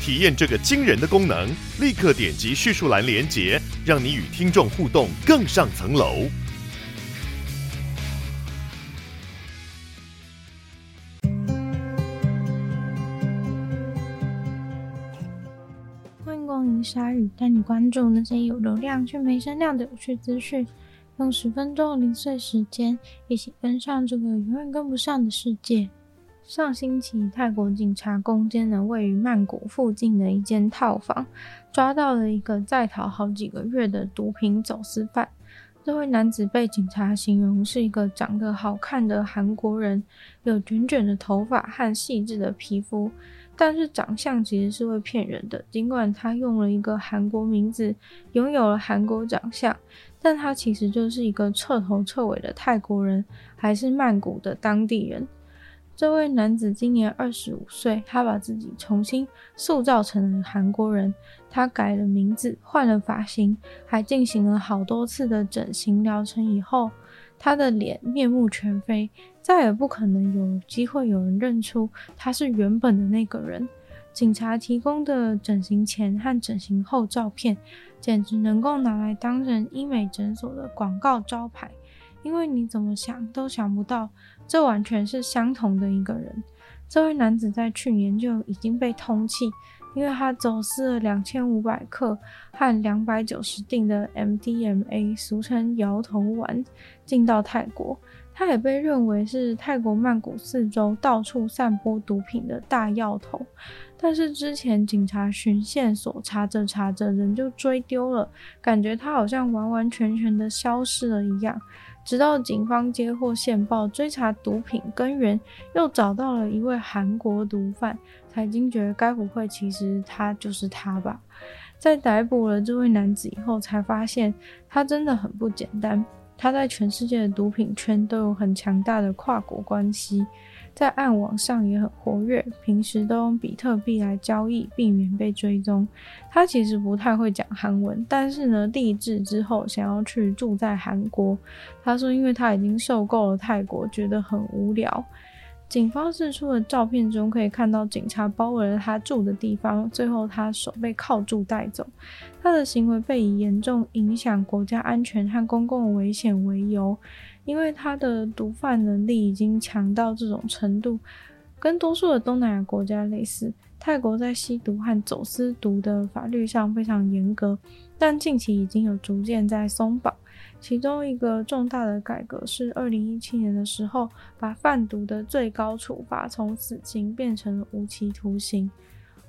体验这个惊人的功能，立刻点击叙述栏连接，让你与听众互动更上层楼。欢迎光临鲨鱼带你关注那些有流量却没声量的有趣资讯，用十分钟的零碎时间，一起跟上这个永远跟不上的世界。上星期，泰国警察攻坚了位于曼谷附近的一间套房，抓到了一个在逃好几个月的毒品走私犯。这位男子被警察形容是一个长得好看的韩国人，有卷卷的头发和细致的皮肤。但是长相其实是会骗人的，尽管他用了一个韩国名字，拥有了韩国长相，但他其实就是一个彻头彻尾的泰国人，还是曼谷的当地人。这位男子今年二十五岁，他把自己重新塑造成了韩国人，他改了名字，换了发型，还进行了好多次的整形疗程以后，他的脸面目全非。再也不可能有机会有人认出他是原本的那个人。警察提供的整形前和整形后照片，简直能够拿来当成医美诊所的广告招牌，因为你怎么想都想不到，这完全是相同的一个人。这位男子在去年就已经被通缉，因为他走私了两千五百克和两百九十锭的 MDMA，俗称摇头丸，进到泰国。他也被认为是泰国曼谷四周到处散播毒品的大药头，但是之前警察寻线索查着查着人就追丢了，感觉他好像完完全全的消失了一样。直到警方接获线报，追查毒品根源，又找到了一位韩国毒贩，才惊觉该不会其实他就是他吧？在逮捕了这位男子以后，才发现他真的很不简单。他在全世界的毒品圈都有很强大的跨国关系，在暗网上也很活跃，平时都用比特币来交易，避免被追踪。他其实不太会讲韩文，但是呢，立志之后想要去住在韩国。他说，因为他已经受够了泰国，觉得很无聊。警方释出的照片中可以看到，警察包围了他住的地方，最后他手被铐住带走。他的行为被以严重影响国家安全和公共危险为由，因为他的毒贩能力已经强到这种程度，跟多数的东南亚国家类似。泰国在吸毒和走私毒的法律上非常严格，但近期已经有逐渐在松绑。其中一个重大的改革是，二零一七年的时候，把贩毒的最高处罚从死刑变成了无期徒刑。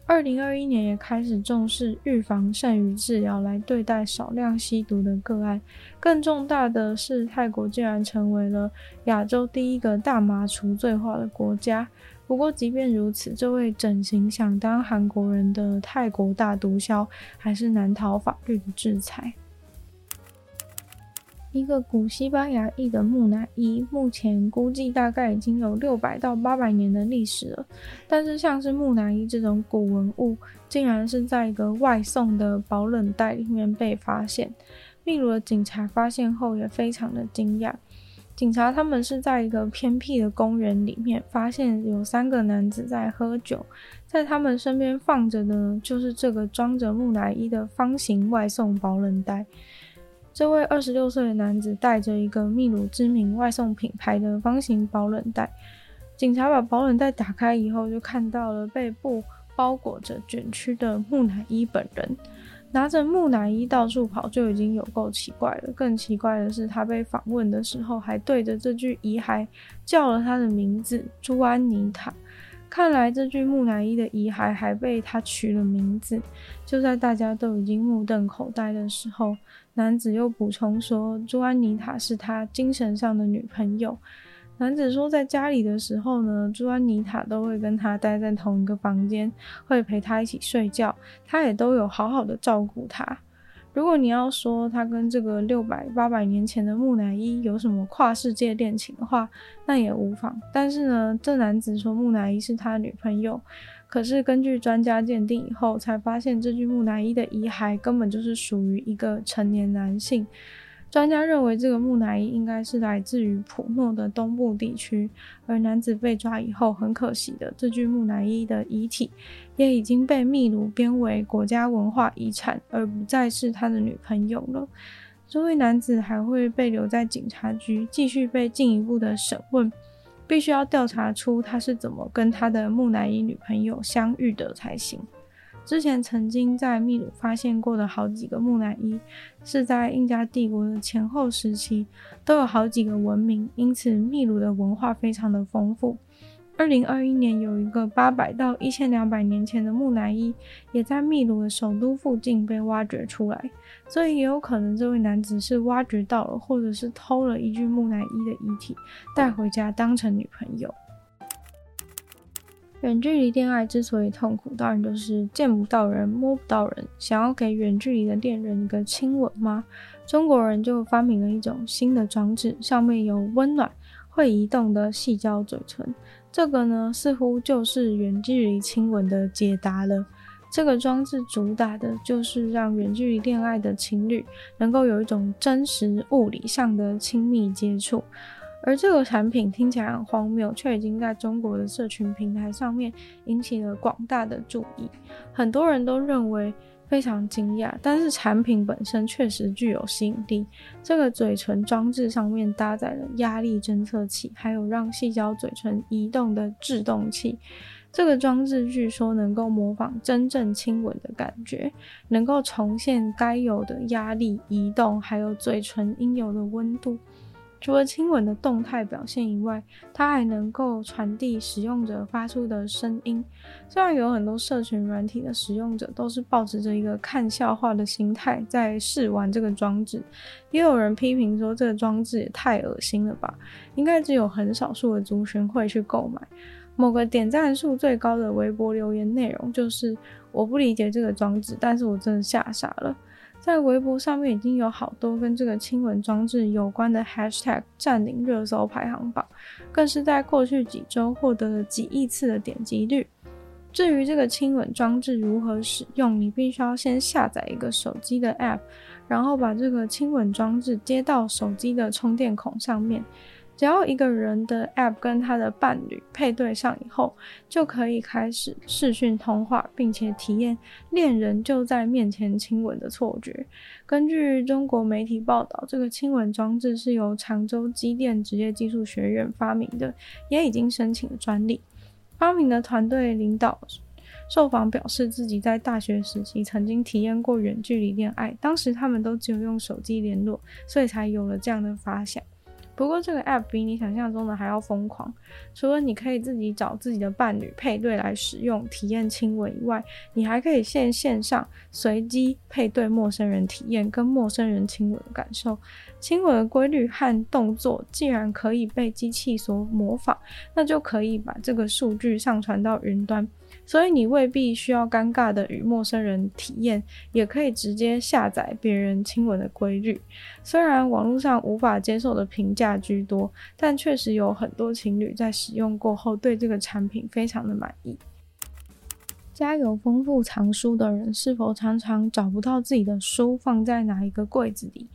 二零二一年也开始重视预防胜于治疗来对待少量吸毒的个案。更重大的是，泰国竟然成为了亚洲第一个大麻除罪化的国家。不过，即便如此，这位整形想当韩国人的泰国大毒枭还是难逃法律的制裁。一个古西班牙裔的木乃伊，目前估计大概已经有六百到八百年的历史了。但是，像是木乃伊这种古文物，竟然是在一个外送的保冷袋里面被发现。秘鲁的警察发现后也非常的惊讶。警察他们是在一个偏僻的公园里面发现有三个男子在喝酒，在他们身边放着的，就是这个装着木乃伊的方形外送保冷袋。这位二十六岁的男子带着一个秘鲁知名外送品牌的方形保冷袋，警察把保冷袋打开以后，就看到了被布包裹着卷曲的木乃伊本人，拿着木乃伊到处跑，就已经有够奇怪了。更奇怪的是，他被访问的时候，还对着这具遗骸叫了他的名字——朱安妮塔。看来这具木乃伊的遗骸还被他取了名字。就在大家都已经目瞪口呆的时候，男子又补充说，朱安妮塔是他精神上的女朋友。男子说，在家里的时候呢，朱安妮塔都会跟他待在同一个房间，会陪他一起睡觉，他也都有好好的照顾他。如果你要说他跟这个六百八百年前的木乃伊有什么跨世界恋情的话，那也无妨。但是呢，这男子说木乃伊是他女朋友，可是根据专家鉴定以后，才发现这具木乃伊的遗骸根本就是属于一个成年男性。专家认为，这个木乃伊应该是来自于普诺的东部地区，而男子被抓以后，很可惜的，这具木乃伊的遗体也已经被秘鲁编为国家文化遗产，而不再是他的女朋友了。这位男子还会被留在警察局，继续被进一步的审问，必须要调查出他是怎么跟他的木乃伊女朋友相遇的才行。之前曾经在秘鲁发现过的好几个木乃伊，是在印加帝国的前后时期，都有好几个文明，因此秘鲁的文化非常的丰富。二零二一年有一个八百到一千两百年前的木乃伊，也在秘鲁的首都附近被挖掘出来，所以也有可能这位男子是挖掘到了，或者是偷了一具木乃伊的遗体带回家当成女朋友。远距离恋爱之所以痛苦，当然就是见不到人、摸不到人。想要给远距离的恋人一个亲吻吗？中国人就发明了一种新的装置，上面有温暖、会移动的矽胶嘴唇。这个呢，似乎就是远距离亲吻的解答了。这个装置主打的就是让远距离恋爱的情侣能够有一种真实物理上的亲密接触。而这个产品听起来很荒谬，却已经在中国的社群平台上面引起了广大的注意。很多人都认为非常惊讶，但是产品本身确实具有吸引力。这个嘴唇装置上面搭载了压力侦测器，还有让细胶嘴唇移动的制动器。这个装置据说能够模仿真正亲吻的感觉，能够重现该有的压力移动，还有嘴唇应有的温度。除了亲吻的动态表现以外，它还能够传递使用者发出的声音。虽然有很多社群软体的使用者都是抱持着一个看笑话的心态在试玩这个装置，也有人批评说这个装置也太恶心了吧，应该只有很少数的族群会去购买。某个点赞数最高的微博留言内容就是：“我不理解这个装置，但是我真的吓傻了。”在微博上面已经有好多跟这个亲吻装置有关的 hashtag 占领热搜排行榜，更是在过去几周获得了几亿次的点击率。至于这个亲吻装置如何使用，你必须要先下载一个手机的 app，然后把这个亲吻装置接到手机的充电孔上面。只要一个人的 App 跟他的伴侣配对上以后，就可以开始视讯通话，并且体验恋人就在面前亲吻的错觉。根据中国媒体报道，这个亲吻装置是由常州机电职业技术学院发明的，也已经申请了专利。发明的团队领导受访表示，自己在大学时期曾经体验过远距离恋爱，当时他们都只有用手机联络，所以才有了这样的发想。不过这个 app 比你想象中的还要疯狂，除了你可以自己找自己的伴侣配对来使用体验亲吻以外，你还可以线线上随机配对陌生人体验跟陌生人亲吻的感受。亲吻的规律和动作既然可以被机器所模仿，那就可以把这个数据上传到云端。所以你未必需要尴尬的与陌生人体验，也可以直接下载别人亲吻的规律。虽然网络上无法接受的评价居多，但确实有很多情侣在使用过后对这个产品非常的满意。家有丰富藏书的人，是否常常找不到自己的书放在哪一个柜子里？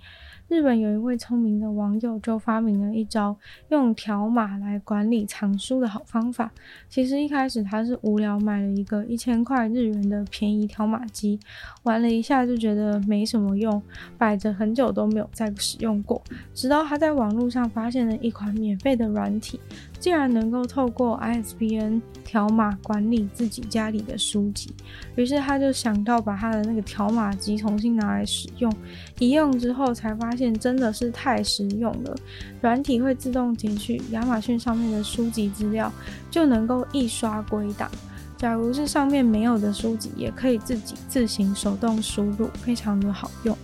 日本有一位聪明的网友就发明了一招用条码来管理藏书的好方法。其实一开始他是无聊买了一个一千块日元的便宜条码机，玩了一下就觉得没什么用，摆着很久都没有再使用过。直到他在网络上发现了一款免费的软体。竟然能够透过 ISBN 条码管理自己家里的书籍，于是他就想到把他的那个条码机重新拿来使用。一用之后才发现真的是太实用了，软体会自动截取亚马逊上面的书籍资料，就能够一刷归档。假如是上面没有的书籍，也可以自己自行手动输入，非常的好用。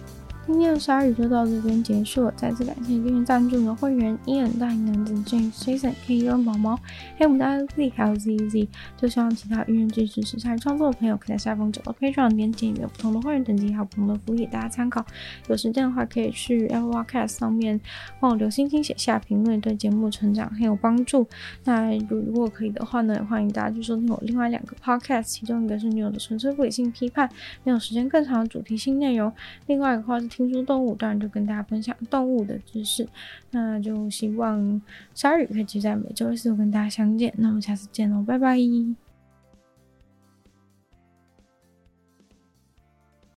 今天的鲨语就到这边结束了，再次感谢今天赞助的会员：Ian、大银男子、James、Jason、K、跟毛毛、黑牡丹、Z 还有 ZZ。就希望其他愿意支持鲨鱼创作的朋友，可以在下方找到 Patreon 链接，里面有不同的会员等级还有不同的福利，大家参考。有时间的话，可以去 LWcast 上面帮我留星星、写下评论，对节目成长很有帮助。那如如果可以的话呢，也欢迎大家去收听我另外两个 Podcast，其中一个是女友的纯粹不理性批判，没有时间更长的主题性内容；另外一个话是。听说动物，当然就跟大家分享动物的知识。那就希望鲨鱼可以继续在每周四跟大家相见。那我们下次见喽，拜拜。